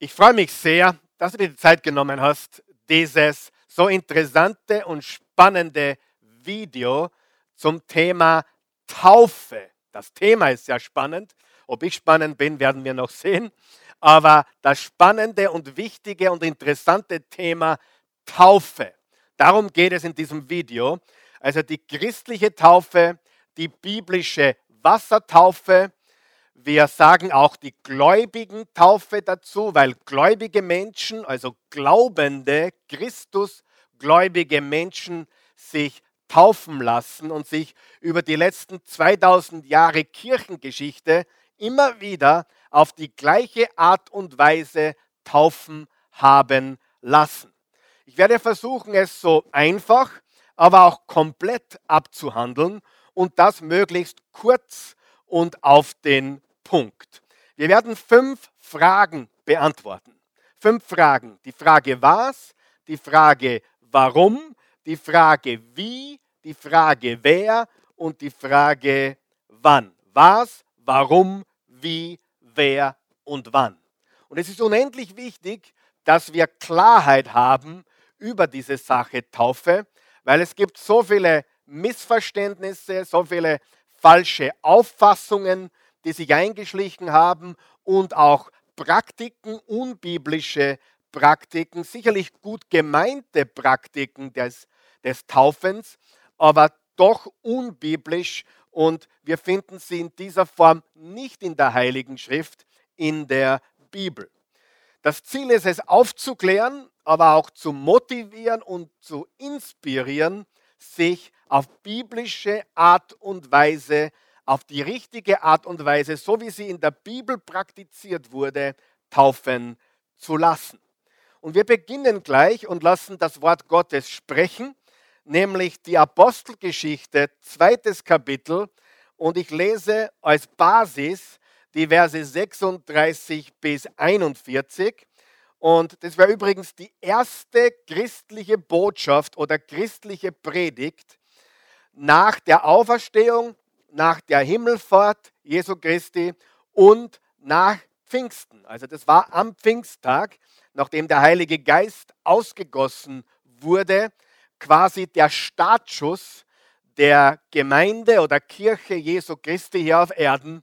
Ich freue mich sehr, dass du dir die Zeit genommen hast, dieses so interessante und spannende Video zum Thema Taufe. Das Thema ist sehr spannend. Ob ich spannend bin, werden wir noch sehen. Aber das spannende und wichtige und interessante Thema Taufe. Darum geht es in diesem Video. Also die christliche Taufe, die biblische Wassertaufe, wir sagen auch die gläubigen Taufe dazu, weil gläubige Menschen, also glaubende, Christusgläubige Menschen sich taufen lassen und sich über die letzten 2000 Jahre Kirchengeschichte immer wieder auf die gleiche Art und Weise taufen haben lassen. Ich werde versuchen, es so einfach, aber auch komplett abzuhandeln und das möglichst kurz und auf den Punkt. Wir werden fünf Fragen beantworten. Fünf Fragen. Die Frage was, die Frage warum, die Frage wie, die Frage wer und die Frage wann. Was, warum, wie, wer und wann. Und es ist unendlich wichtig, dass wir Klarheit haben über diese Sache Taufe, weil es gibt so viele Missverständnisse, so viele falsche Auffassungen, die sich eingeschlichen haben und auch Praktiken, unbiblische Praktiken, sicherlich gut gemeinte Praktiken des, des Taufens, aber doch unbiblisch und wir finden sie in dieser Form nicht in der Heiligen Schrift, in der Bibel. Das Ziel ist es aufzuklären, aber auch zu motivieren und zu inspirieren, sich auf biblische Art und Weise auf die richtige Art und Weise, so wie sie in der Bibel praktiziert wurde, taufen zu lassen. Und wir beginnen gleich und lassen das Wort Gottes sprechen, nämlich die Apostelgeschichte, zweites Kapitel. Und ich lese als Basis die Verse 36 bis 41. Und das wäre übrigens die erste christliche Botschaft oder christliche Predigt nach der Auferstehung nach der Himmelfahrt Jesu Christi und nach Pfingsten. Also das war am Pfingsttag, nachdem der Heilige Geist ausgegossen wurde, quasi der Startschuss der Gemeinde oder Kirche Jesu Christi hier auf Erden.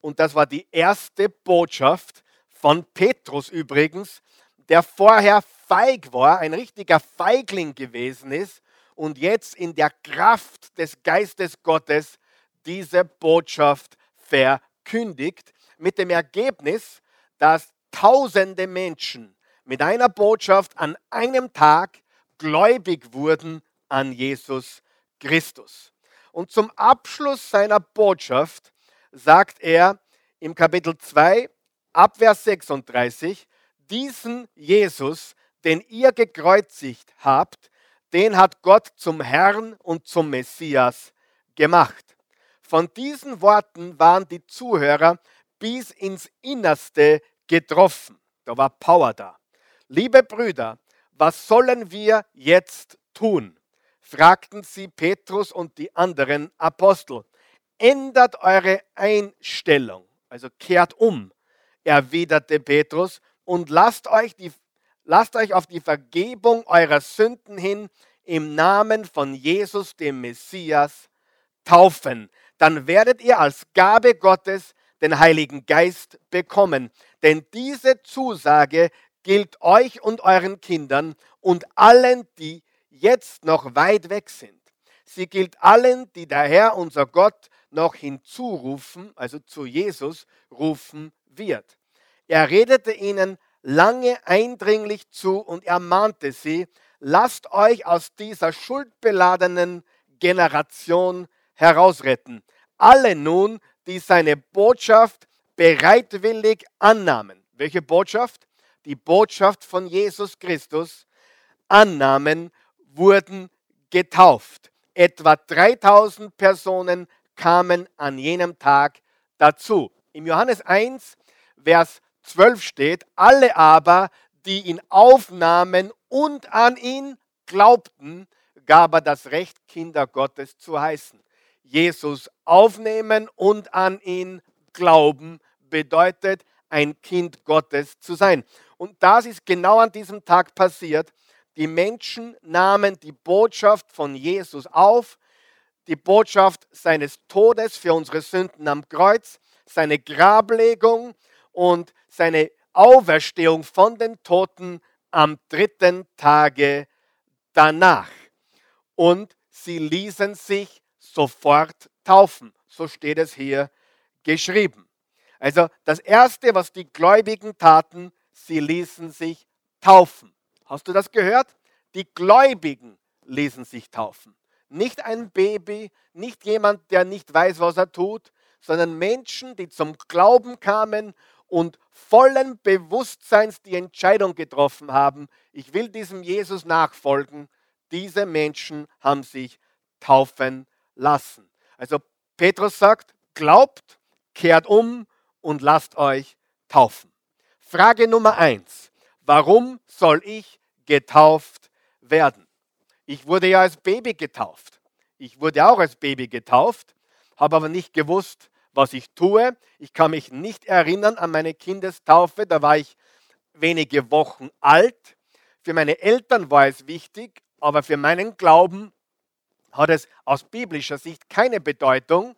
Und das war die erste Botschaft von Petrus übrigens, der vorher feig war, ein richtiger Feigling gewesen ist und jetzt in der Kraft des Geistes Gottes diese Botschaft verkündigt, mit dem Ergebnis, dass tausende Menschen mit einer Botschaft an einem Tag gläubig wurden an Jesus Christus. Und zum Abschluss seiner Botschaft sagt er im Kapitel 2, Abvers 36, diesen Jesus, den ihr gekreuzigt habt, den hat Gott zum Herrn und zum Messias gemacht. Von diesen Worten waren die Zuhörer bis ins Innerste getroffen. Da war Power da. Liebe Brüder, was sollen wir jetzt tun? fragten sie Petrus und die anderen Apostel. Ändert eure Einstellung, also kehrt um, erwiderte Petrus, und lasst euch, die, lasst euch auf die Vergebung eurer Sünden hin im Namen von Jesus, dem Messias, taufen dann werdet ihr als Gabe Gottes den Heiligen Geist bekommen. Denn diese Zusage gilt euch und euren Kindern und allen, die jetzt noch weit weg sind. Sie gilt allen, die der Herr, unser Gott, noch hinzurufen, also zu Jesus rufen wird. Er redete ihnen lange eindringlich zu und ermahnte sie, lasst euch aus dieser schuldbeladenen Generation herausretten alle nun, die seine Botschaft bereitwillig annahmen. Welche Botschaft? Die Botschaft von Jesus Christus annahmen, wurden getauft. Etwa 3000 Personen kamen an jenem Tag dazu. Im Johannes 1, Vers 12 steht, alle aber, die ihn aufnahmen und an ihn glaubten, gab er das Recht, Kinder Gottes zu heißen. Jesus aufnehmen und an ihn glauben bedeutet ein Kind Gottes zu sein. Und das ist genau an diesem Tag passiert. Die Menschen nahmen die Botschaft von Jesus auf, die Botschaft seines Todes für unsere Sünden am Kreuz, seine Grablegung und seine Auferstehung von den Toten am dritten Tage danach. Und sie ließen sich sofort taufen. So steht es hier geschrieben. Also das Erste, was die Gläubigen taten, sie ließen sich taufen. Hast du das gehört? Die Gläubigen ließen sich taufen. Nicht ein Baby, nicht jemand, der nicht weiß, was er tut, sondern Menschen, die zum Glauben kamen und vollen Bewusstseins die Entscheidung getroffen haben, ich will diesem Jesus nachfolgen. Diese Menschen haben sich taufen lassen. Also Petrus sagt, glaubt, kehrt um und lasst euch taufen. Frage Nummer eins. Warum soll ich getauft werden? Ich wurde ja als Baby getauft. Ich wurde auch als Baby getauft, habe aber nicht gewusst, was ich tue. Ich kann mich nicht erinnern an meine Kindestaufe, da war ich wenige Wochen alt. Für meine Eltern war es wichtig, aber für meinen Glauben hat es aus biblischer Sicht keine Bedeutung.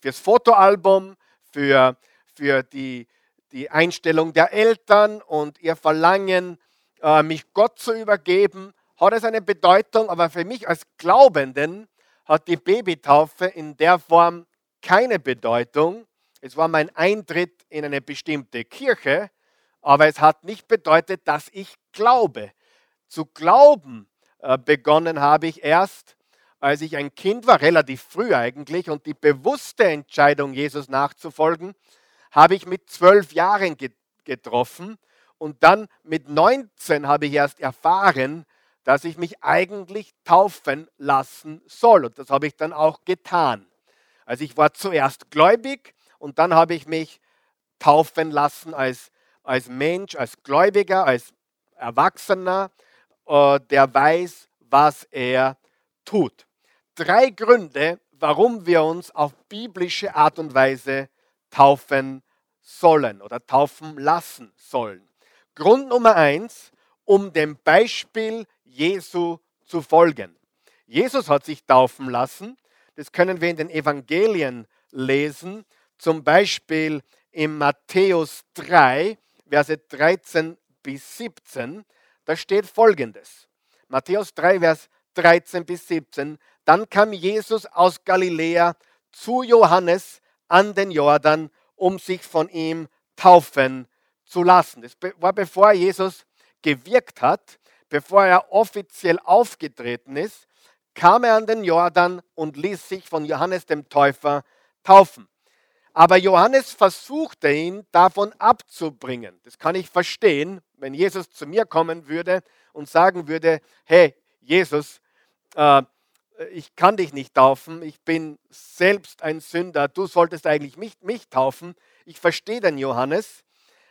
Fürs Fotoalbum, für, für die, die Einstellung der Eltern und ihr Verlangen, äh, mich Gott zu übergeben, hat es eine Bedeutung, aber für mich als Glaubenden hat die Babytaufe in der Form keine Bedeutung. Es war mein Eintritt in eine bestimmte Kirche, aber es hat nicht bedeutet, dass ich glaube. Zu glauben äh, begonnen habe ich erst, als ich ein Kind war, relativ früh eigentlich, und die bewusste Entscheidung, Jesus nachzufolgen, habe ich mit zwölf Jahren getroffen. Und dann mit 19 habe ich erst erfahren, dass ich mich eigentlich taufen lassen soll. Und das habe ich dann auch getan. Also ich war zuerst gläubig und dann habe ich mich taufen lassen als, als Mensch, als Gläubiger, als Erwachsener, äh, der weiß, was er tut. Drei Gründe, warum wir uns auf biblische Art und Weise taufen sollen oder taufen lassen sollen. Grund Nummer eins, um dem Beispiel Jesu zu folgen. Jesus hat sich taufen lassen das können wir in den Evangelien lesen, zum Beispiel in Matthäus 3, Verse 13 bis 17. Da steht folgendes. Matthäus 3, Vers 13 bis 17. Dann kam Jesus aus Galiläa zu Johannes an den Jordan, um sich von ihm taufen zu lassen. Das war bevor Jesus gewirkt hat, bevor er offiziell aufgetreten ist kam er an den Jordan und ließ sich von Johannes dem Täufer taufen. Aber Johannes versuchte ihn davon abzubringen. Das kann ich verstehen, wenn Jesus zu mir kommen würde und sagen würde, hey Jesus, äh, ich kann dich nicht taufen, ich bin selbst ein Sünder, du solltest eigentlich mich, mich taufen. Ich verstehe den Johannes.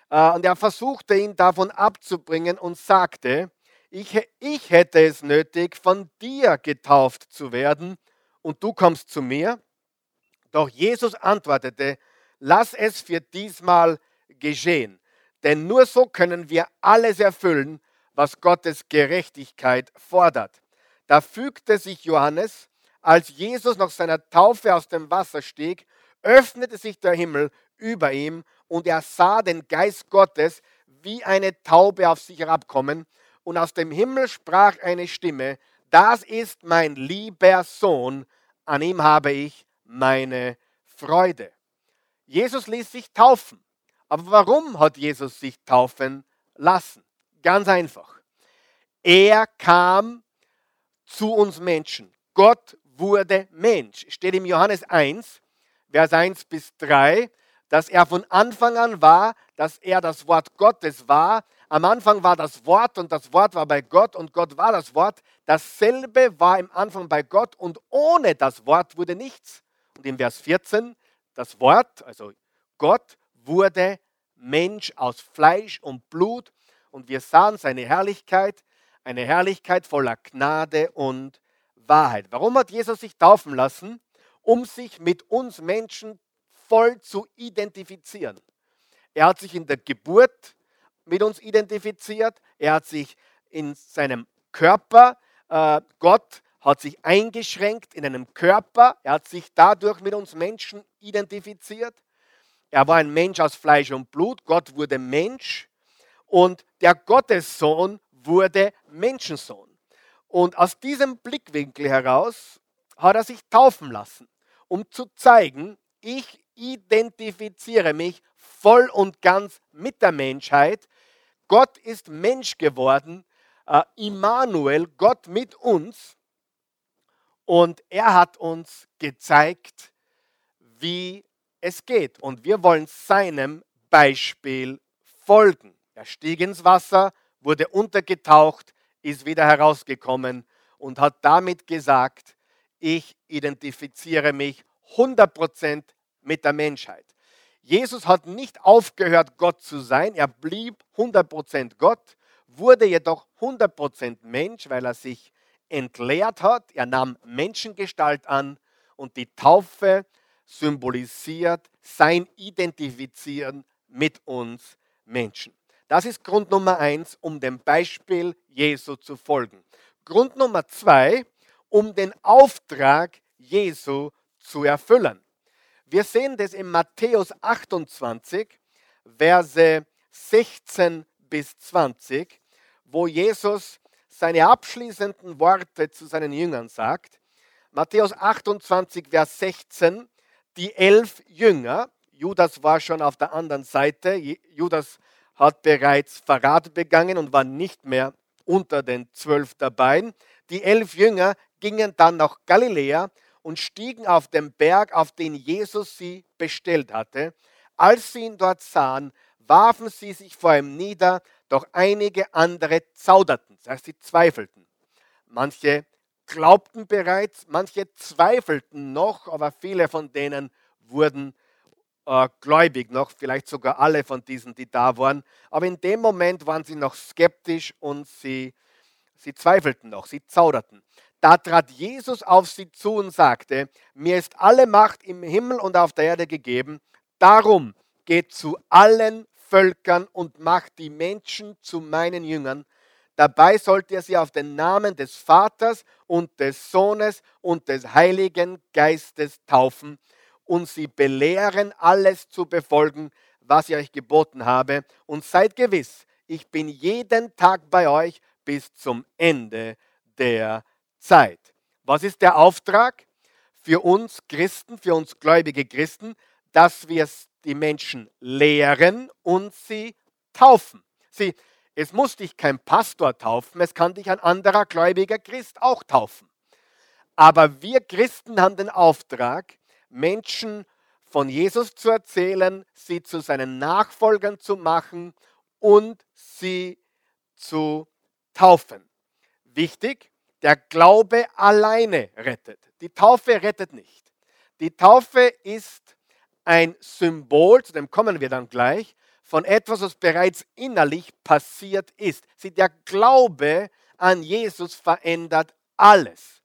Äh, und er versuchte ihn davon abzubringen und sagte, ich, ich hätte es nötig, von dir getauft zu werden und du kommst zu mir. Doch Jesus antwortete, lass es für diesmal geschehen, denn nur so können wir alles erfüllen, was Gottes Gerechtigkeit fordert. Da fügte sich Johannes, als Jesus nach seiner Taufe aus dem Wasser stieg, öffnete sich der Himmel über ihm und er sah den Geist Gottes wie eine Taube auf sich herabkommen und aus dem Himmel sprach eine Stimme, das ist mein lieber Sohn, an ihm habe ich meine Freude. Jesus ließ sich taufen. Aber warum hat Jesus sich taufen lassen? Ganz einfach. Er kam zu uns Menschen. Gott wurde Mensch. Steht im Johannes 1, Vers 1 bis 3, dass er von Anfang an war, dass er das Wort Gottes war, am Anfang war das Wort und das Wort war bei Gott und Gott war das Wort. Dasselbe war im Anfang bei Gott und ohne das Wort wurde nichts. Und im Vers 14, das Wort, also Gott, wurde Mensch aus Fleisch und Blut und wir sahen seine Herrlichkeit, eine Herrlichkeit voller Gnade und Wahrheit. Warum hat Jesus sich taufen lassen? Um sich mit uns Menschen voll zu identifizieren. Er hat sich in der Geburt mit uns identifiziert. Er hat sich in seinem Körper, äh, Gott hat sich eingeschränkt in einem Körper. Er hat sich dadurch mit uns Menschen identifiziert. Er war ein Mensch aus Fleisch und Blut. Gott wurde Mensch. Und der Gottessohn wurde Menschensohn. Und aus diesem Blickwinkel heraus hat er sich taufen lassen, um zu zeigen, ich identifiziere mich voll und ganz mit der Menschheit. Gott ist Mensch geworden, äh, Immanuel, Gott mit uns. Und er hat uns gezeigt, wie es geht. Und wir wollen seinem Beispiel folgen. Er stieg ins Wasser, wurde untergetaucht, ist wieder herausgekommen und hat damit gesagt, ich identifiziere mich 100% mit der Menschheit. Jesus hat nicht aufgehört, Gott zu sein. Er blieb 100% Gott, wurde jedoch 100% Mensch, weil er sich entleert hat. Er nahm Menschengestalt an und die Taufe symbolisiert sein Identifizieren mit uns Menschen. Das ist Grund Nummer eins, um dem Beispiel Jesu zu folgen. Grund Nummer zwei, um den Auftrag Jesu zu erfüllen. Wir sehen das in Matthäus 28, Verse 16 bis 20, wo Jesus seine abschließenden Worte zu seinen Jüngern sagt. Matthäus 28, Vers 16, die elf Jünger, Judas war schon auf der anderen Seite, Judas hat bereits Verrat begangen und war nicht mehr unter den zwölf dabei. Die elf Jünger gingen dann nach Galiläa und stiegen auf den Berg, auf den Jesus sie bestellt hatte. Als sie ihn dort sahen, warfen sie sich vor ihm nieder, doch einige andere zauderten, das heißt, sie zweifelten. Manche glaubten bereits, manche zweifelten noch, aber viele von denen wurden äh, gläubig noch, vielleicht sogar alle von diesen, die da waren. Aber in dem Moment waren sie noch skeptisch und sie, sie zweifelten noch, sie zauderten. Da trat Jesus auf sie zu und sagte, mir ist alle Macht im Himmel und auf der Erde gegeben, darum geht zu allen Völkern und macht die Menschen zu meinen Jüngern. Dabei sollt ihr sie auf den Namen des Vaters und des Sohnes und des Heiligen Geistes taufen und sie belehren, alles zu befolgen, was ich euch geboten habe. Und seid gewiss, ich bin jeden Tag bei euch bis zum Ende der Zeit. Was ist der Auftrag für uns Christen, für uns gläubige Christen? Dass wir die Menschen lehren und sie taufen. Sie, es muss dich kein Pastor taufen, es kann dich ein anderer gläubiger Christ auch taufen. Aber wir Christen haben den Auftrag, Menschen von Jesus zu erzählen, sie zu seinen Nachfolgern zu machen und sie zu taufen. Wichtig, der Glaube alleine rettet. Die Taufe rettet nicht. Die Taufe ist ein Symbol, zu dem kommen wir dann gleich, von etwas, was bereits innerlich passiert ist. Sie, der Glaube an Jesus verändert alles.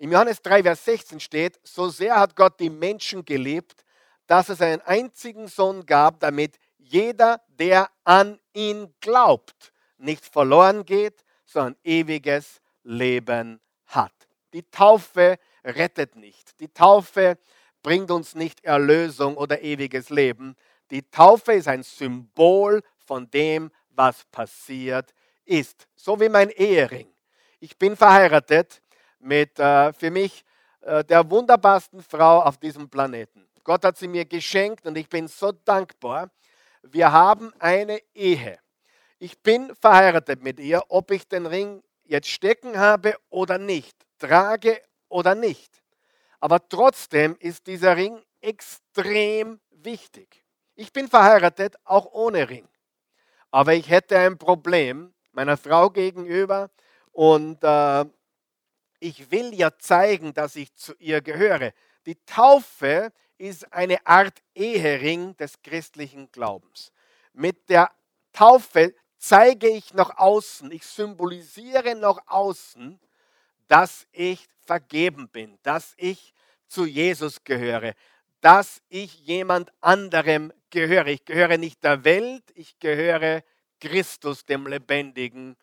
Im Johannes 3, Vers 16 steht, so sehr hat Gott die Menschen geliebt, dass es einen einzigen Sohn gab, damit jeder, der an ihn glaubt, nicht verloren geht, sondern ewiges Leben hat. Die Taufe rettet nicht. Die Taufe bringt uns nicht Erlösung oder ewiges Leben. Die Taufe ist ein Symbol von dem, was passiert ist. So wie mein Ehering. Ich bin verheiratet mit äh, für mich äh, der wunderbarsten Frau auf diesem Planeten. Gott hat sie mir geschenkt und ich bin so dankbar. Wir haben eine Ehe. Ich bin verheiratet mit ihr, ob ich den Ring jetzt stecken habe oder nicht, trage oder nicht. Aber trotzdem ist dieser Ring extrem wichtig. Ich bin verheiratet, auch ohne Ring. Aber ich hätte ein Problem meiner Frau gegenüber und äh, ich will ja zeigen, dass ich zu ihr gehöre. Die Taufe ist eine Art Ehering des christlichen Glaubens. Mit der Taufe zeige ich nach außen, ich symbolisiere nach außen, dass ich vergeben bin, dass ich zu Jesus gehöre. dass ich jemand anderem gehöre. Ich gehöre nicht der Welt, ich gehöre Christus, dem lebendigen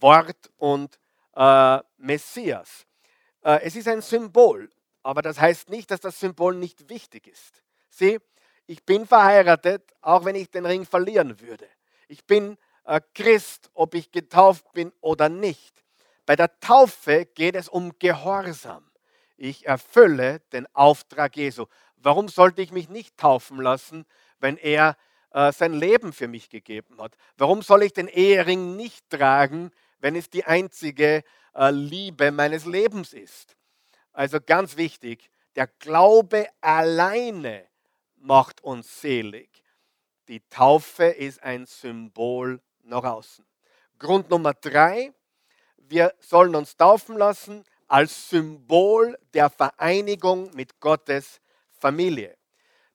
Wort und äh, Messias. Äh, es ist ein Symbol, aber das heißt nicht, dass das Symbol nicht wichtig ist. Sieh, ich bin verheiratet, auch wenn ich den Ring verlieren würde. Ich bin äh, Christ, ob ich getauft bin oder nicht. Bei der Taufe geht es um Gehorsam. Ich erfülle den Auftrag Jesu. Warum sollte ich mich nicht taufen lassen, wenn er äh, sein Leben für mich gegeben hat? Warum soll ich den Ehering nicht tragen, wenn es die einzige äh, Liebe meines Lebens ist? Also ganz wichtig, der Glaube alleine macht uns selig. Die Taufe ist ein Symbol nach außen. Grund Nummer drei, wir sollen uns taufen lassen als Symbol der Vereinigung mit Gottes Familie.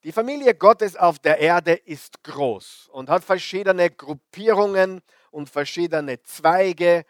Die Familie Gottes auf der Erde ist groß und hat verschiedene Gruppierungen und verschiedene Zweige.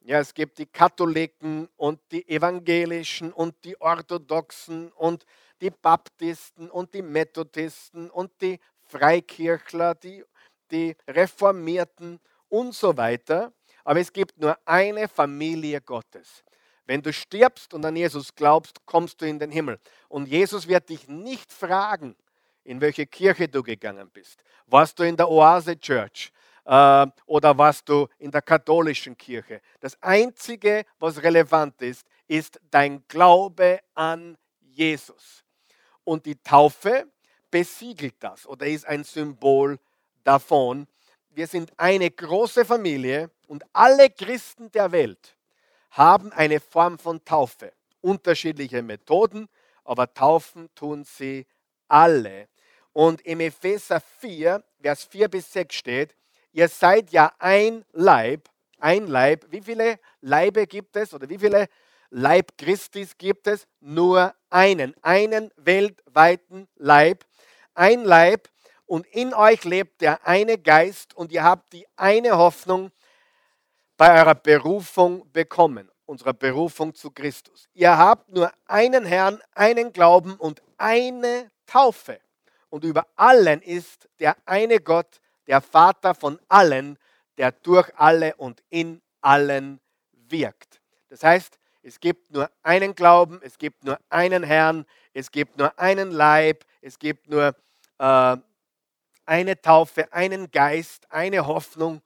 Ja, es gibt die Katholiken und die Evangelischen und die Orthodoxen und die Baptisten und die Methodisten und die Freikirchler, die, die Reformierten und so weiter. Aber es gibt nur eine Familie Gottes. Wenn du stirbst und an Jesus glaubst, kommst du in den Himmel. Und Jesus wird dich nicht fragen, in welche Kirche du gegangen bist. Warst du in der Oase Church äh, oder warst du in der katholischen Kirche? Das Einzige, was relevant ist, ist dein Glaube an Jesus. Und die Taufe besiegelt das oder ist ein Symbol davon. Wir sind eine große Familie und alle Christen der Welt haben eine Form von Taufe. Unterschiedliche Methoden, aber taufen tun sie alle. Und im Epheser 4, Vers 4 bis 6 steht, ihr seid ja ein Leib, ein Leib. Wie viele Leibe gibt es oder wie viele Leib Christis gibt es? Nur einen, einen weltweiten Leib, ein Leib. Und in euch lebt der eine Geist und ihr habt die eine Hoffnung, bei eurer Berufung bekommen, unserer Berufung zu Christus. Ihr habt nur einen Herrn, einen Glauben und eine Taufe. Und über allen ist der eine Gott, der Vater von allen, der durch alle und in allen wirkt. Das heißt, es gibt nur einen Glauben, es gibt nur einen Herrn, es gibt nur einen Leib, es gibt nur äh, eine Taufe, einen Geist, eine Hoffnung.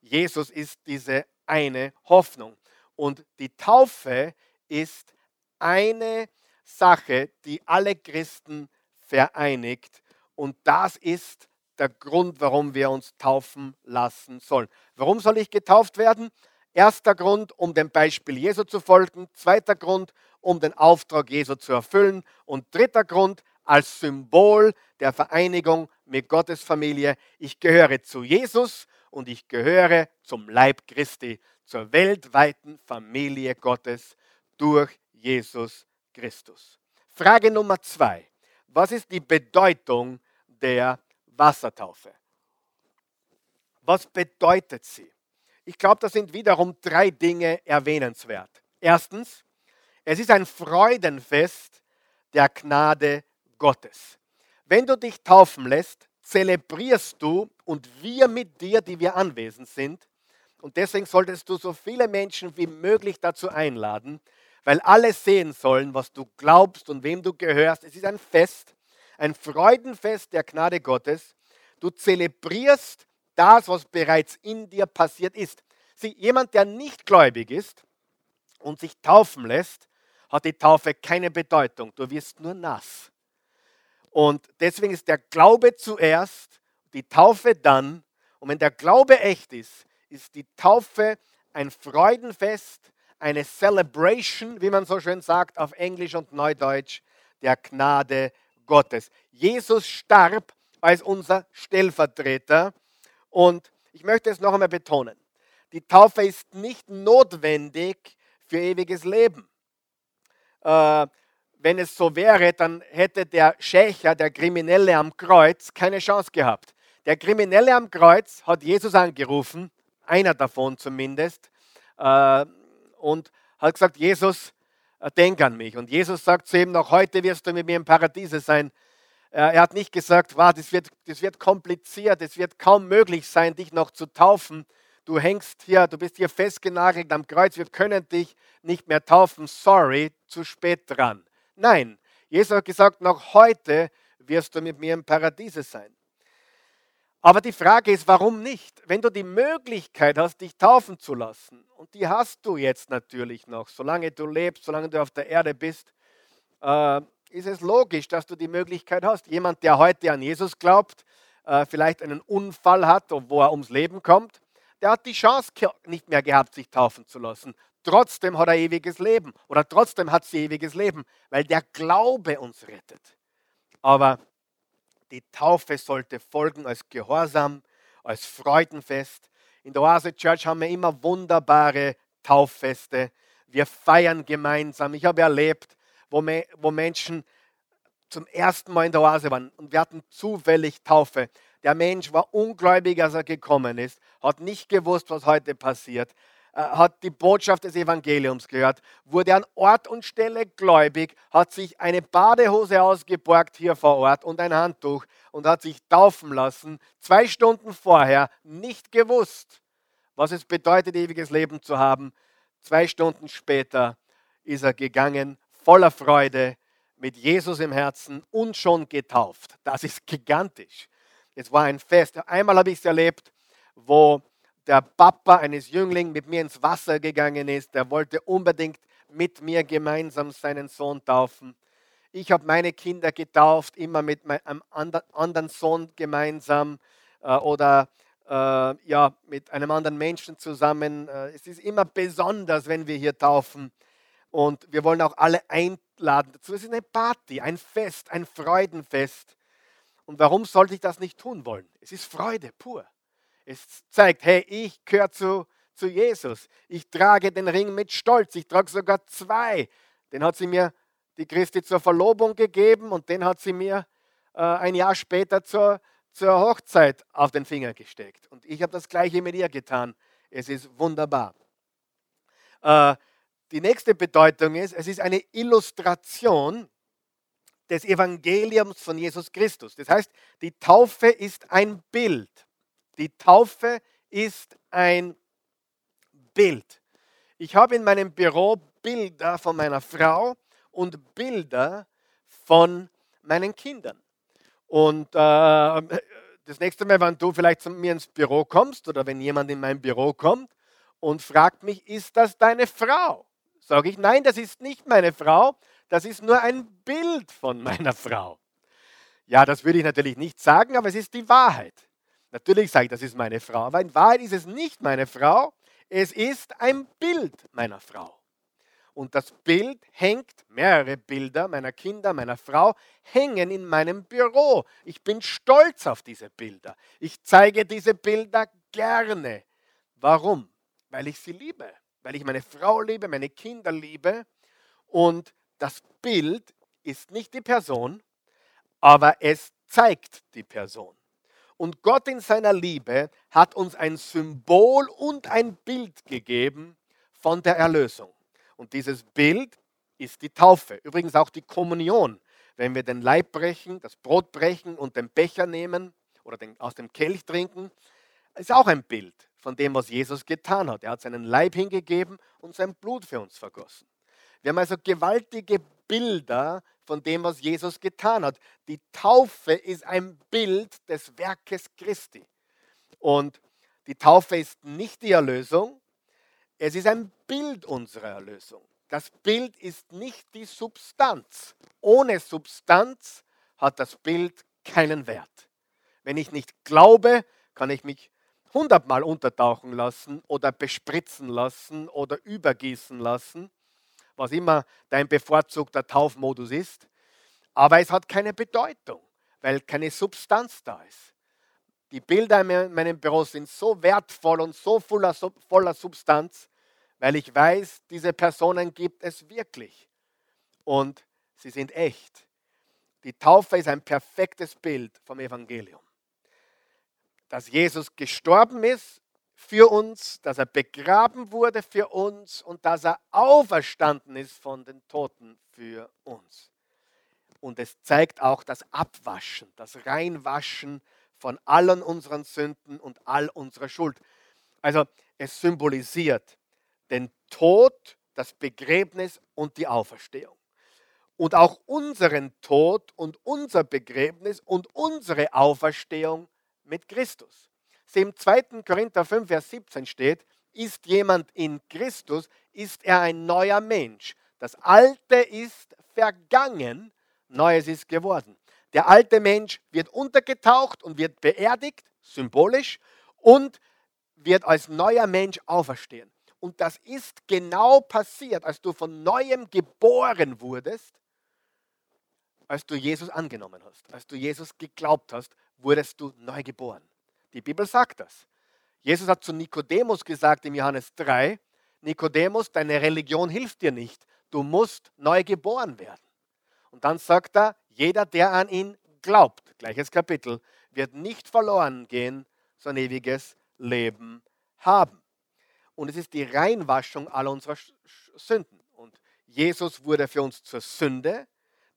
Jesus ist diese eine Hoffnung. Und die Taufe ist eine Sache, die alle Christen vereinigt. Und das ist der Grund, warum wir uns taufen lassen sollen. Warum soll ich getauft werden? Erster Grund, um dem Beispiel Jesu zu folgen. Zweiter Grund, um den Auftrag Jesu zu erfüllen. Und dritter Grund, als Symbol der Vereinigung mit Gottes Familie. Ich gehöre zu Jesus und ich gehöre zum Leib Christi, zur weltweiten Familie Gottes durch Jesus Christus. Frage Nummer zwei. Was ist die Bedeutung der Wassertaufe? Was bedeutet sie? Ich glaube, da sind wiederum drei Dinge erwähnenswert. Erstens, es ist ein Freudenfest der Gnade Gottes. Wenn du dich taufen lässt, zelebrierst du und wir mit dir, die wir anwesend sind. Und deswegen solltest du so viele Menschen wie möglich dazu einladen, weil alle sehen sollen, was du glaubst und wem du gehörst. Es ist ein Fest, ein Freudenfest der Gnade Gottes. Du zelebrierst das, was bereits in dir passiert ist. Sieh, jemand, der nicht gläubig ist und sich taufen lässt, hat die Taufe keine Bedeutung. Du wirst nur nass. Und deswegen ist der Glaube zuerst, die Taufe dann. Und wenn der Glaube echt ist, ist die Taufe ein Freudenfest, eine Celebration, wie man so schön sagt auf Englisch und Neudeutsch, der Gnade Gottes. Jesus starb als unser Stellvertreter. Und ich möchte es noch einmal betonen. Die Taufe ist nicht notwendig für ewiges Leben. Äh, wenn es so wäre, dann hätte der Schächer, der Kriminelle am Kreuz, keine Chance gehabt. Der Kriminelle am Kreuz hat Jesus angerufen, einer davon zumindest, äh, und hat gesagt, Jesus, denk an mich. Und Jesus sagt zu ihm, noch heute wirst du mit mir im Paradiese sein. Er hat nicht gesagt, wow, das, wird, das wird kompliziert, es wird kaum möglich sein, dich noch zu taufen. Du hängst hier, du bist hier festgenagelt am Kreuz, wir können dich nicht mehr taufen. Sorry, zu spät dran. Nein, Jesus hat gesagt, noch heute wirst du mit mir im Paradiese sein. Aber die Frage ist, warum nicht? Wenn du die Möglichkeit hast, dich taufen zu lassen, und die hast du jetzt natürlich noch, solange du lebst, solange du auf der Erde bist, äh, ist es logisch, dass du die Möglichkeit hast. Jemand, der heute an Jesus glaubt, äh, vielleicht einen Unfall hat, wo er ums Leben kommt, der hat die Chance nicht mehr gehabt, sich taufen zu lassen. Trotzdem hat er ewiges Leben oder trotzdem hat sie ewiges Leben, weil der Glaube uns rettet. Aber die Taufe sollte folgen als Gehorsam, als Freudenfest. In der Oase Church haben wir immer wunderbare Tauffeste. Wir feiern gemeinsam. Ich habe erlebt, wo, me wo Menschen zum ersten Mal in der Oase waren und wir hatten zufällig Taufe. Der Mensch war ungläubig, als er gekommen ist, hat nicht gewusst, was heute passiert, hat die Botschaft des Evangeliums gehört, wurde an Ort und Stelle gläubig, hat sich eine Badehose ausgeborgt hier vor Ort und ein Handtuch und hat sich taufen lassen, zwei Stunden vorher nicht gewusst, was es bedeutet, ewiges Leben zu haben. Zwei Stunden später ist er gegangen, voller Freude, mit Jesus im Herzen und schon getauft. Das ist gigantisch. Es war ein Fest. Einmal habe ich es erlebt, wo der Papa eines Jünglings mit mir ins Wasser gegangen ist. Der wollte unbedingt mit mir gemeinsam seinen Sohn taufen. Ich habe meine Kinder getauft, immer mit einem anderen Sohn gemeinsam äh, oder äh, ja, mit einem anderen Menschen zusammen. Äh, es ist immer besonders, wenn wir hier taufen. Und wir wollen auch alle einladen dazu. Es ist eine Party, ein Fest, ein Freudenfest. Und warum sollte ich das nicht tun wollen? Es ist Freude pur. Es zeigt, hey, ich gehöre zu, zu Jesus. Ich trage den Ring mit Stolz. Ich trage sogar zwei. Den hat sie mir die Christi zur Verlobung gegeben und den hat sie mir äh, ein Jahr später zur, zur Hochzeit auf den Finger gesteckt. Und ich habe das gleiche mit ihr getan. Es ist wunderbar. Äh, die nächste Bedeutung ist, es ist eine Illustration des Evangeliums von Jesus Christus. Das heißt, die Taufe ist ein Bild. Die Taufe ist ein Bild. Ich habe in meinem Büro Bilder von meiner Frau und Bilder von meinen Kindern. Und äh, das nächste Mal, wenn du vielleicht zu mir ins Büro kommst oder wenn jemand in mein Büro kommt und fragt mich, ist das deine Frau? Sage ich, nein, das ist nicht meine Frau, das ist nur ein Bild von meiner Frau. Ja, das würde ich natürlich nicht sagen, aber es ist die Wahrheit. Natürlich sage ich, das ist meine Frau, aber in Wahrheit ist es nicht meine Frau, es ist ein Bild meiner Frau. Und das Bild hängt, mehrere Bilder meiner Kinder, meiner Frau, hängen in meinem Büro. Ich bin stolz auf diese Bilder. Ich zeige diese Bilder gerne. Warum? Weil ich sie liebe, weil ich meine Frau liebe, meine Kinder liebe. Und das Bild ist nicht die Person, aber es zeigt die Person. Und Gott in seiner Liebe hat uns ein Symbol und ein Bild gegeben von der Erlösung. Und dieses Bild ist die Taufe. Übrigens auch die Kommunion. Wenn wir den Leib brechen, das Brot brechen und den Becher nehmen oder den, aus dem Kelch trinken, ist auch ein Bild von dem, was Jesus getan hat. Er hat seinen Leib hingegeben und sein Blut für uns vergossen. Wir haben also gewaltige Bilder von dem, was Jesus getan hat. Die Taufe ist ein Bild des Werkes Christi. Und die Taufe ist nicht die Erlösung, es ist ein Bild unserer Erlösung. Das Bild ist nicht die Substanz. Ohne Substanz hat das Bild keinen Wert. Wenn ich nicht glaube, kann ich mich hundertmal untertauchen lassen oder bespritzen lassen oder übergießen lassen was immer dein bevorzugter Taufmodus ist. Aber es hat keine Bedeutung, weil keine Substanz da ist. Die Bilder in meinem Büro sind so wertvoll und so voller, voller Substanz, weil ich weiß, diese Personen gibt es wirklich. Und sie sind echt. Die Taufe ist ein perfektes Bild vom Evangelium. Dass Jesus gestorben ist für uns, dass er begraben wurde für uns und dass er auferstanden ist von den Toten für uns. und es zeigt auch das Abwaschen, das Reinwaschen von allen unseren Sünden und all unserer Schuld. Also es symbolisiert den Tod, das Begräbnis und die Auferstehung. Und auch unseren Tod und unser Begräbnis und unsere Auferstehung mit Christus. Im 2. Korinther 5, Vers 17 steht, ist jemand in Christus, ist er ein neuer Mensch. Das Alte ist vergangen, Neues ist geworden. Der alte Mensch wird untergetaucht und wird beerdigt, symbolisch, und wird als neuer Mensch auferstehen. Und das ist genau passiert, als du von neuem geboren wurdest, als du Jesus angenommen hast, als du Jesus geglaubt hast, wurdest du neu geboren. Die Bibel sagt das. Jesus hat zu Nikodemus gesagt im Johannes 3, Nikodemus, deine Religion hilft dir nicht, du musst neu geboren werden. Und dann sagt er, jeder, der an ihn glaubt, gleiches Kapitel, wird nicht verloren gehen, sondern ewiges Leben haben. Und es ist die Reinwaschung aller unserer Sünden. Und Jesus wurde für uns zur Sünde,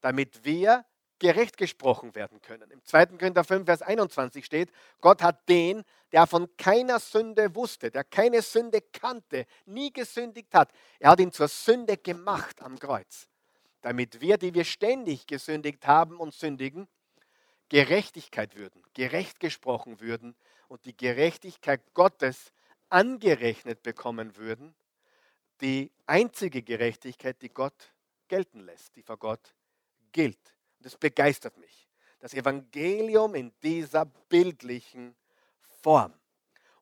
damit wir gerecht gesprochen werden können. Im 2. Korinther 5, Vers 21 steht, Gott hat den, der von keiner Sünde wusste, der keine Sünde kannte, nie gesündigt hat, er hat ihn zur Sünde gemacht am Kreuz, damit wir, die wir ständig gesündigt haben und sündigen, Gerechtigkeit würden, gerecht gesprochen würden und die Gerechtigkeit Gottes angerechnet bekommen würden, die einzige Gerechtigkeit, die Gott gelten lässt, die vor Gott gilt. Das begeistert mich. Das Evangelium in dieser bildlichen Form.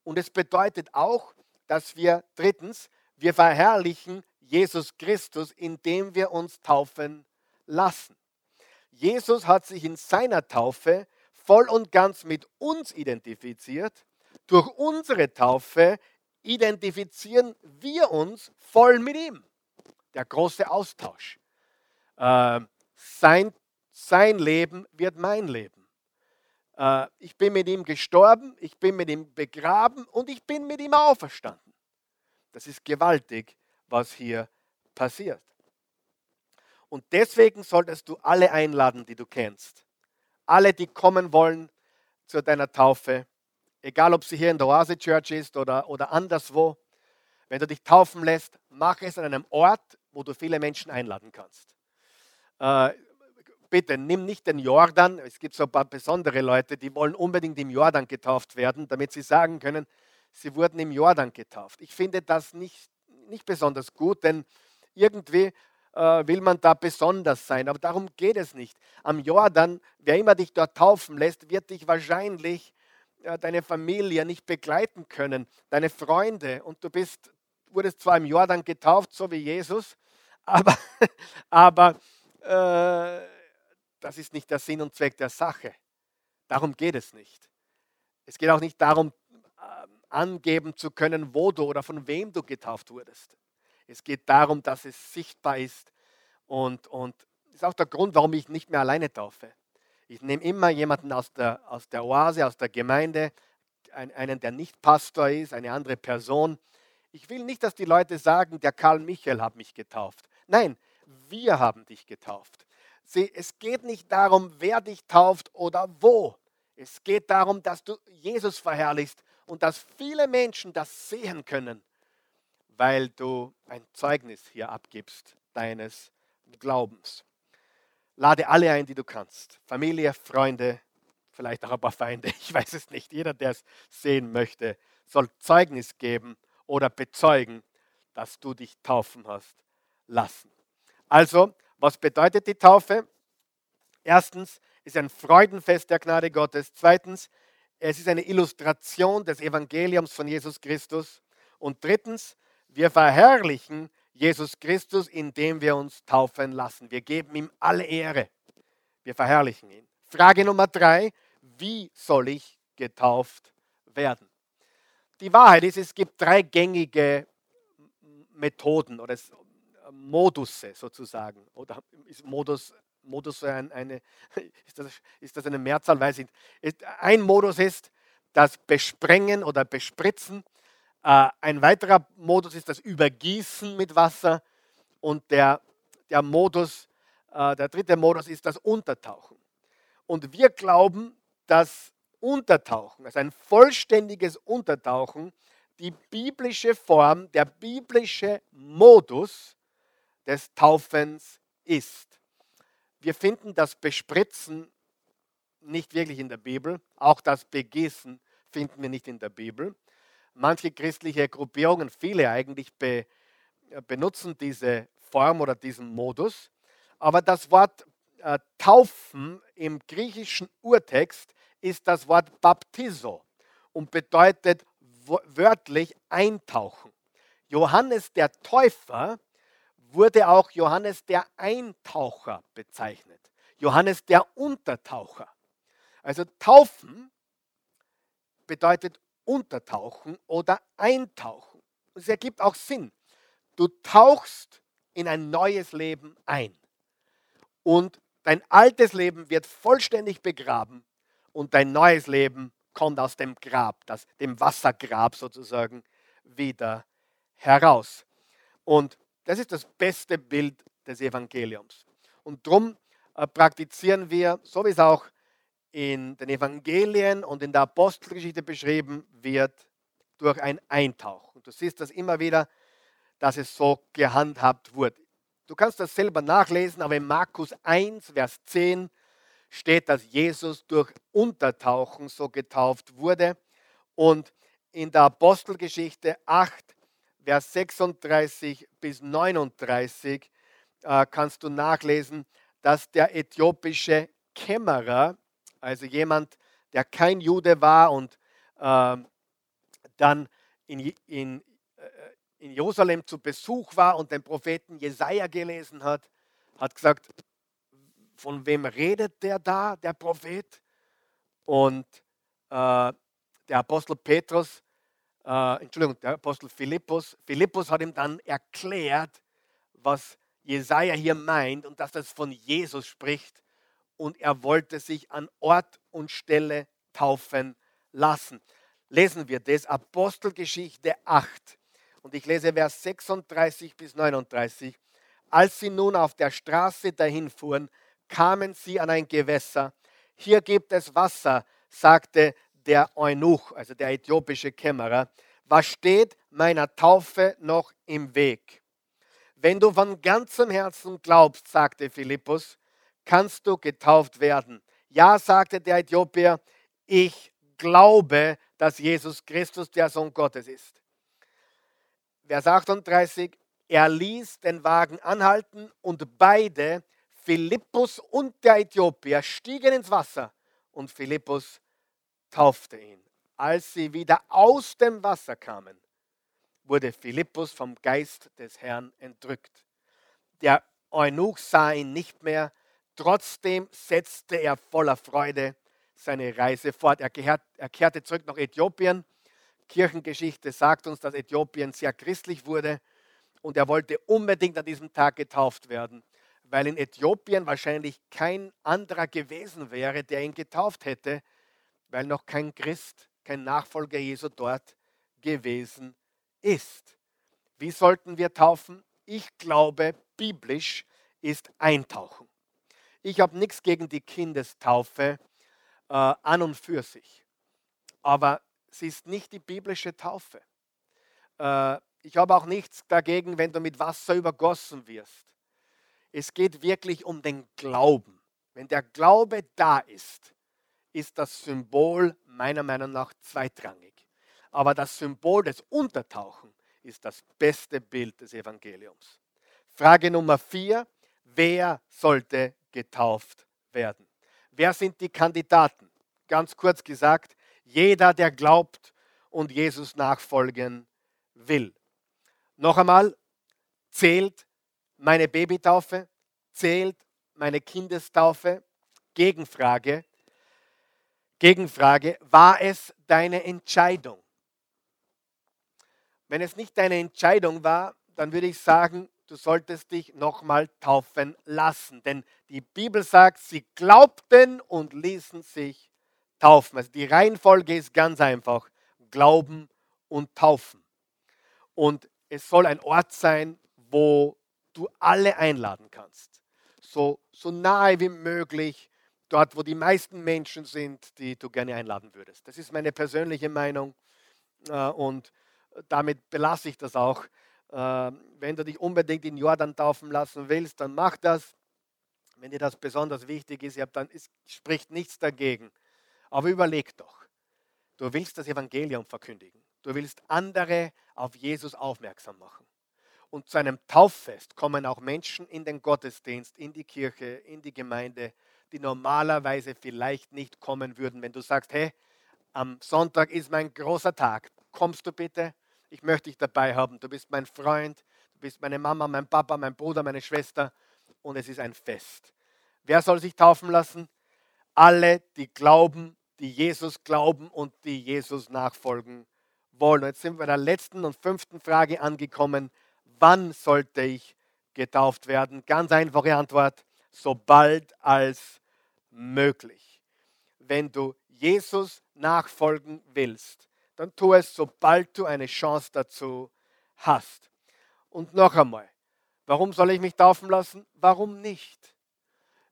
Und es bedeutet auch, dass wir drittens, wir verherrlichen Jesus Christus, indem wir uns taufen lassen. Jesus hat sich in seiner Taufe voll und ganz mit uns identifiziert. Durch unsere Taufe identifizieren wir uns voll mit ihm. Der große Austausch. Äh, sein sein Leben wird mein Leben. Äh, ich bin mit ihm gestorben, ich bin mit ihm begraben und ich bin mit ihm auferstanden. Das ist gewaltig, was hier passiert. Und deswegen solltest du alle einladen, die du kennst. Alle, die kommen wollen zu deiner Taufe, egal ob sie hier in der Oase Church ist oder, oder anderswo. Wenn du dich taufen lässt, mach es an einem Ort, wo du viele Menschen einladen kannst. Äh, bitte nimm nicht den Jordan. Es gibt so ein paar besondere Leute, die wollen unbedingt im Jordan getauft werden, damit sie sagen können, sie wurden im Jordan getauft. Ich finde das nicht, nicht besonders gut, denn irgendwie äh, will man da besonders sein. Aber darum geht es nicht. Am Jordan, wer immer dich dort taufen lässt, wird dich wahrscheinlich äh, deine Familie nicht begleiten können, deine Freunde. Und du bist, wurdest zwar im Jordan getauft, so wie Jesus, aber, aber äh, das ist nicht der Sinn und Zweck der Sache. Darum geht es nicht. Es geht auch nicht darum, ähm, angeben zu können, wo du oder von wem du getauft wurdest. Es geht darum, dass es sichtbar ist und, und ist auch der Grund, warum ich nicht mehr alleine taufe. Ich nehme immer jemanden aus der, aus der Oase, aus der Gemeinde, einen, der nicht Pastor ist, eine andere Person. Ich will nicht, dass die Leute sagen, der Karl Michael hat mich getauft. Nein, wir haben dich getauft. Sie, es geht nicht darum, wer dich tauft oder wo. Es geht darum, dass du Jesus verherrlichst und dass viele Menschen das sehen können, weil du ein Zeugnis hier abgibst deines Glaubens. Lade alle ein, die du kannst. Familie, Freunde, vielleicht auch ein paar Feinde. Ich weiß es nicht. Jeder, der es sehen möchte, soll Zeugnis geben oder bezeugen, dass du dich taufen hast lassen. Also was bedeutet die Taufe? Erstens, ist ein Freudenfest der Gnade Gottes. Zweitens, es ist eine Illustration des Evangeliums von Jesus Christus. Und drittens, wir verherrlichen Jesus Christus, indem wir uns taufen lassen. Wir geben ihm alle Ehre. Wir verherrlichen ihn. Frage Nummer drei, wie soll ich getauft werden? Die Wahrheit ist, es gibt drei gängige Methoden oder Modusse sozusagen. Oder ist Modus, Modus ein, eine, ist das, ist das eine Mehrzahl? Weiß ich nicht. Ein Modus ist das Besprengen oder Bespritzen. Äh, ein weiterer Modus ist das Übergießen mit Wasser. Und der, der Modus Äh, der dritte Modus ist das Untertauchen. Und wir glauben, dass Untertauchen, also ein vollständiges Untertauchen, die biblische Form, der biblische Modus des Taufens ist. Wir finden das Bespritzen nicht wirklich in der Bibel, auch das Begießen finden wir nicht in der Bibel. Manche christliche Gruppierungen, viele eigentlich, be, äh, benutzen diese Form oder diesen Modus. Aber das Wort äh, Taufen im griechischen Urtext ist das Wort Baptizo und bedeutet wörtlich eintauchen. Johannes der Täufer wurde auch Johannes der Eintaucher bezeichnet. Johannes der Untertaucher. Also taufen bedeutet untertauchen oder eintauchen. Es ergibt auch Sinn. Du tauchst in ein neues Leben ein. Und dein altes Leben wird vollständig begraben und dein neues Leben kommt aus dem Grab, das, dem Wassergrab sozusagen, wieder heraus. Und das ist das beste Bild des Evangeliums. Und darum äh, praktizieren wir, so wie es auch in den Evangelien und in der Apostelgeschichte beschrieben wird, durch ein Eintauchen. Du siehst das immer wieder, dass es so gehandhabt wurde. Du kannst das selber nachlesen, aber in Markus 1, Vers 10 steht, dass Jesus durch Untertauchen so getauft wurde. Und in der Apostelgeschichte 8, Vers 36 bis 39 äh, kannst du nachlesen, dass der äthiopische Kämmerer also jemand, der kein Jude war und äh, dann in, in, äh, in Jerusalem zu Besuch war und den Propheten Jesaja gelesen hat, hat gesagt, von wem redet der da, der Prophet? Und äh, der Apostel Petrus, äh, Entschuldigung, der Apostel Philippus, Philippus hat ihm dann erklärt, was Jesaja hier meint und dass das von Jesus spricht und er wollte sich an Ort und Stelle taufen lassen. Lesen wir das, Apostelgeschichte 8. Und ich lese Vers 36 bis 39. Als sie nun auf der Straße dahin fuhren, kamen sie an ein Gewässer. Hier gibt es Wasser, sagte der Eunuch, also der äthiopische Kämmerer. Was steht meiner Taufe noch im Weg? Wenn du von ganzem Herzen glaubst, sagte Philippus, kannst du getauft werden. Ja, sagte der Äthiopier, ich glaube, dass Jesus Christus der Sohn Gottes ist. Vers 38, er ließ den Wagen anhalten und beide, Philippus und der Äthiopier, stiegen ins Wasser und Philippus taufte ihn. Als sie wieder aus dem Wasser kamen, wurde Philippus vom Geist des Herrn entrückt. Der Eunuch sah ihn nicht mehr, Trotzdem setzte er voller Freude seine Reise fort. Er, kehrte zurück nach Äthiopien. Kirchengeschichte sagt uns, dass Äthiopien sehr christlich wurde und er wollte unbedingt an diesem Tag getauft werden, weil in Äthiopien wahrscheinlich kein anderer gewesen wäre, der ihn getauft hätte, weil noch kein Christ, kein Nachfolger Jesu dort gewesen ist. Wie sollten wir taufen? Ich glaube, biblisch ist Eintauchen. Ich habe nichts gegen die Kindestaufe äh, an und für sich. Aber sie ist nicht die biblische Taufe. Äh, ich habe auch nichts dagegen, wenn du mit Wasser übergossen wirst. Es geht wirklich um den Glauben. Wenn der Glaube da ist, ist das Symbol meiner Meinung nach zweitrangig. Aber das Symbol des Untertauchen ist das beste Bild des Evangeliums. Frage Nummer vier. Wer sollte getauft werden. Wer sind die Kandidaten? Ganz kurz gesagt, jeder, der glaubt und Jesus nachfolgen will. Noch einmal, zählt meine Babytaufe, zählt meine Kindestaufe? Gegenfrage. Gegenfrage, war es deine Entscheidung? Wenn es nicht deine Entscheidung war, dann würde ich sagen, du solltest dich nochmal taufen lassen. Denn die Bibel sagt, sie glaubten und ließen sich taufen. Also die Reihenfolge ist ganz einfach. Glauben und taufen. Und es soll ein Ort sein, wo du alle einladen kannst. so, so nahe wie möglich, dort, wo die meisten Menschen sind, die du gerne einladen würdest. Das ist meine persönliche Meinung äh, und damit belasse ich das auch. Äh, wenn du dich unbedingt in Jordan taufen lassen willst, dann mach das. Wenn dir das besonders wichtig ist, dann spricht nichts dagegen. Aber überleg doch. Du willst das Evangelium verkündigen. Du willst andere auf Jesus aufmerksam machen. Und zu einem Tauffest kommen auch Menschen in den Gottesdienst, in die Kirche, in die Gemeinde, die normalerweise vielleicht nicht kommen würden, wenn du sagst, hey, am Sonntag ist mein großer Tag. Kommst du bitte? Ich möchte dich dabei haben. Du bist mein Freund, du bist meine Mama, mein Papa, mein Bruder, meine Schwester und es ist ein Fest. Wer soll sich taufen lassen? Alle, die glauben, die Jesus glauben und die Jesus nachfolgen wollen. Jetzt sind wir bei der letzten und fünften Frage angekommen. Wann sollte ich getauft werden? Ganz einfache Antwort, sobald als möglich. Wenn du Jesus nachfolgen willst, dann tu es, sobald du eine Chance dazu hast. Und noch einmal, warum soll ich mich taufen lassen? Warum nicht?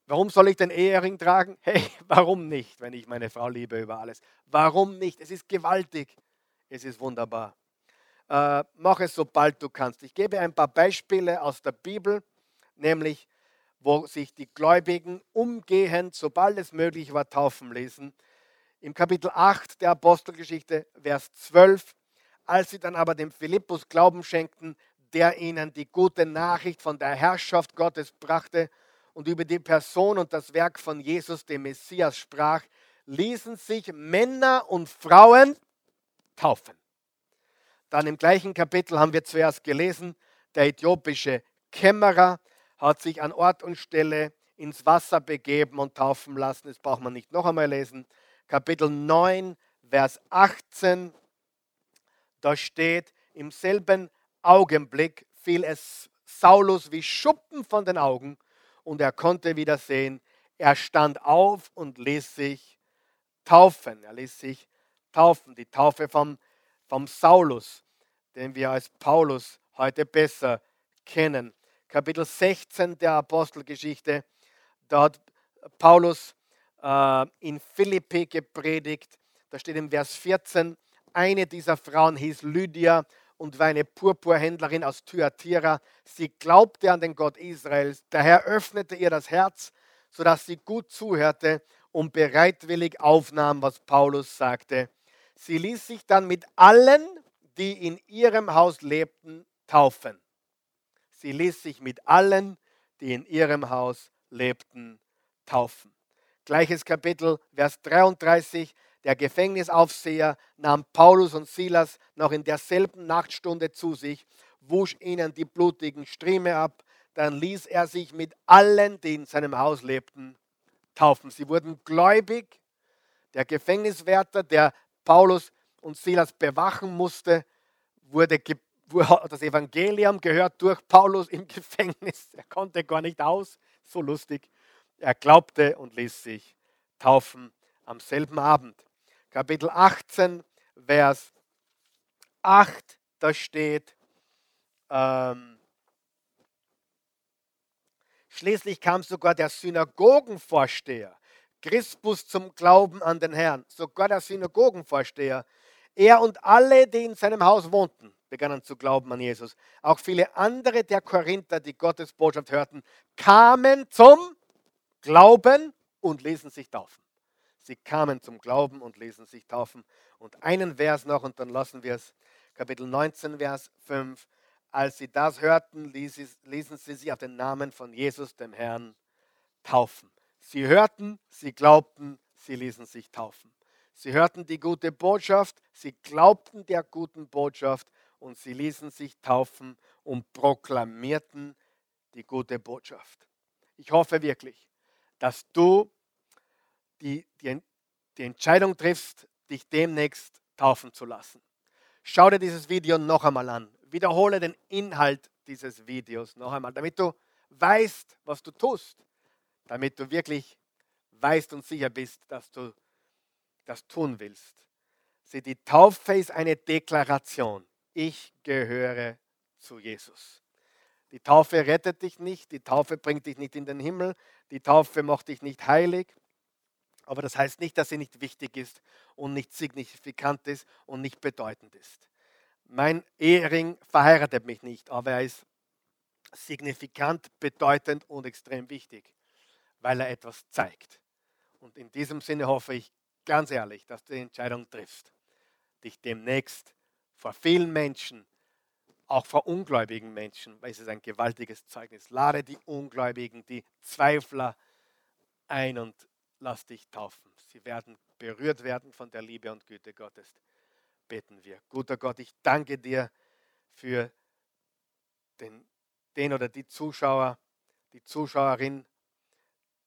Warum soll ich den Ehering tragen? Hey, warum nicht, wenn ich meine Frau liebe über alles? Warum nicht? Es ist gewaltig. Es ist wunderbar. Äh, mach es, sobald du kannst. Ich gebe ein paar Beispiele aus der Bibel, nämlich wo sich die Gläubigen umgehend, sobald es möglich war, taufen ließen. Im Kapitel 8 der Apostelgeschichte, Vers 12, als sie dann aber dem Philippus Glauben schenkten, der ihnen die gute Nachricht von der Herrschaft Gottes brachte, und über die Person und das Werk von Jesus, dem Messias, sprach, ließen sich Männer und Frauen taufen. Dann im gleichen Kapitel haben wir zuerst gelesen, der äthiopische Kämmerer hat sich an Ort und Stelle ins Wasser begeben und taufen lassen. Das braucht man nicht noch einmal lesen. Kapitel 9, Vers 18, da steht, im selben Augenblick fiel es Saulus wie Schuppen von den Augen und er konnte wieder sehen. Er stand auf und ließ sich taufen. Er ließ sich taufen. Die Taufe vom, vom Saulus, den wir als Paulus heute besser kennen. Kapitel 16 der Apostelgeschichte. Da hat Paulus äh, in Philippi gepredigt. Da steht im Vers 14, eine dieser Frauen hieß Lydia und war eine Purpurhändlerin aus Thyatira. Sie glaubte an den Gott Israels. Der Herr öffnete ihr das Herz, sodass sie gut zuhörte und bereitwillig aufnahm, was Paulus sagte. Sie ließ sich dann mit allen, die in ihrem Haus lebten, taufen. Sie ließ sich mit allen, die in ihrem Haus lebten, taufen. Gleiches Kapitel, Vers 33. Der Gefängnisaufseher nahm Paulus und Silas noch in derselben Nachtstunde zu sich, wusch ihnen die blutigen Strieme ab, dann ließ er sich mit allen, die in seinem Haus lebten, taufen. Sie wurden gläubig. Der Gefängniswärter, der Paulus und Silas bewachen musste, wurde das Evangelium gehört durch Paulus im Gefängnis. Er konnte gar nicht aus, so lustig. Er glaubte und ließ sich taufen am selben Abend. Kapitel 18, Vers 8, da steht, ähm, schließlich kam sogar der Synagogenvorsteher, Crispus, zum Glauben an den Herrn. Sogar der Synagogenvorsteher. Er und alle, die in seinem Haus wohnten, begannen zu glauben an Jesus. Auch viele andere der Korinther, die Gottes Botschaft hörten, kamen zum Glauben und ließen sich taufen. Sie kamen zum Glauben und ließen sich taufen. Und einen Vers noch und dann lassen wir es. Kapitel 19, Vers 5. Als sie das hörten, ließen sie sich auf den Namen von Jesus, dem Herrn, taufen. Sie hörten, sie glaubten, sie ließen sich taufen. Sie hörten die gute Botschaft, sie glaubten der guten Botschaft und sie ließen sich taufen und proklamierten die gute Botschaft. Ich hoffe wirklich, dass du die, die, die Entscheidung triffst, dich demnächst taufen zu lassen. Schau dir dieses Video noch einmal an. Wiederhole den Inhalt dieses Videos noch einmal, damit du weißt, was du tust. Damit du wirklich weißt und sicher bist, dass du das tun willst. Sieh, die Taufe ist eine Deklaration. Ich gehöre zu Jesus. Die Taufe rettet dich nicht, die Taufe bringt dich nicht in den Himmel, die Taufe macht dich nicht heilig. Aber das heißt nicht, dass sie nicht wichtig ist und nicht signifikant ist und nicht bedeutend ist. Mein Ehering verheiratet mich nicht, aber er ist signifikant, bedeutend und extrem wichtig, weil er etwas zeigt. Und in diesem Sinne hoffe ich ganz ehrlich, dass du die Entscheidung triffst, dich demnächst vor vielen Menschen, auch vor ungläubigen Menschen, weil es ist ein gewaltiges Zeugnis. Lade die Ungläubigen, die Zweifler ein und lass dich taufen. Sie werden berührt werden von der Liebe und Güte Gottes. Beten wir. Guter Gott, ich danke dir für den, den oder die Zuschauer, die Zuschauerin,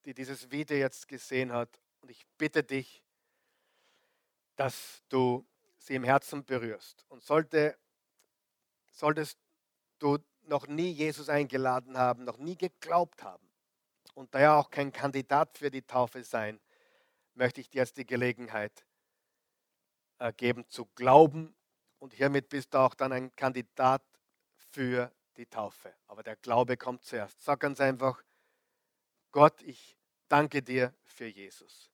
die dieses Video jetzt gesehen hat. Und ich bitte dich, dass du sie im Herzen berührst. Und sollte, solltest du noch nie Jesus eingeladen haben, noch nie geglaubt haben und daher auch kein Kandidat für die Taufe sein, möchte ich dir jetzt die Gelegenheit äh, geben zu glauben und hiermit bist du auch dann ein Kandidat für die Taufe. Aber der Glaube kommt zuerst. Sag ganz einfach, Gott, ich danke dir für Jesus.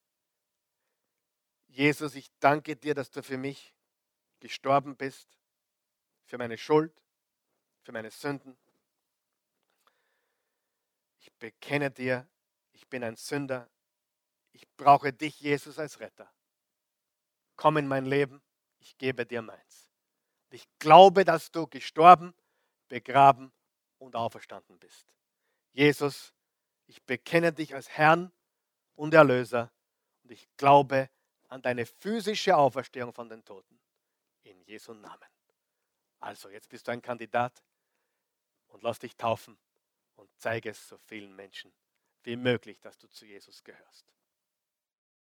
Jesus, ich danke dir, dass du für mich gestorben bist, für meine Schuld, für meine Sünden. Ich bekenne dir, ich bin ein Sünder. Ich brauche dich, Jesus, als Retter. Komm in mein Leben, ich gebe dir meins. Ich glaube, dass du gestorben, begraben und auferstanden bist. Jesus, ich bekenne dich als Herrn und Erlöser und ich glaube an deine physische Auferstehung von den Toten. In Jesu Namen. Also, jetzt bist du ein Kandidat und lass dich taufen und zeige es so vielen Menschen wie möglich, dass du zu Jesus gehörst.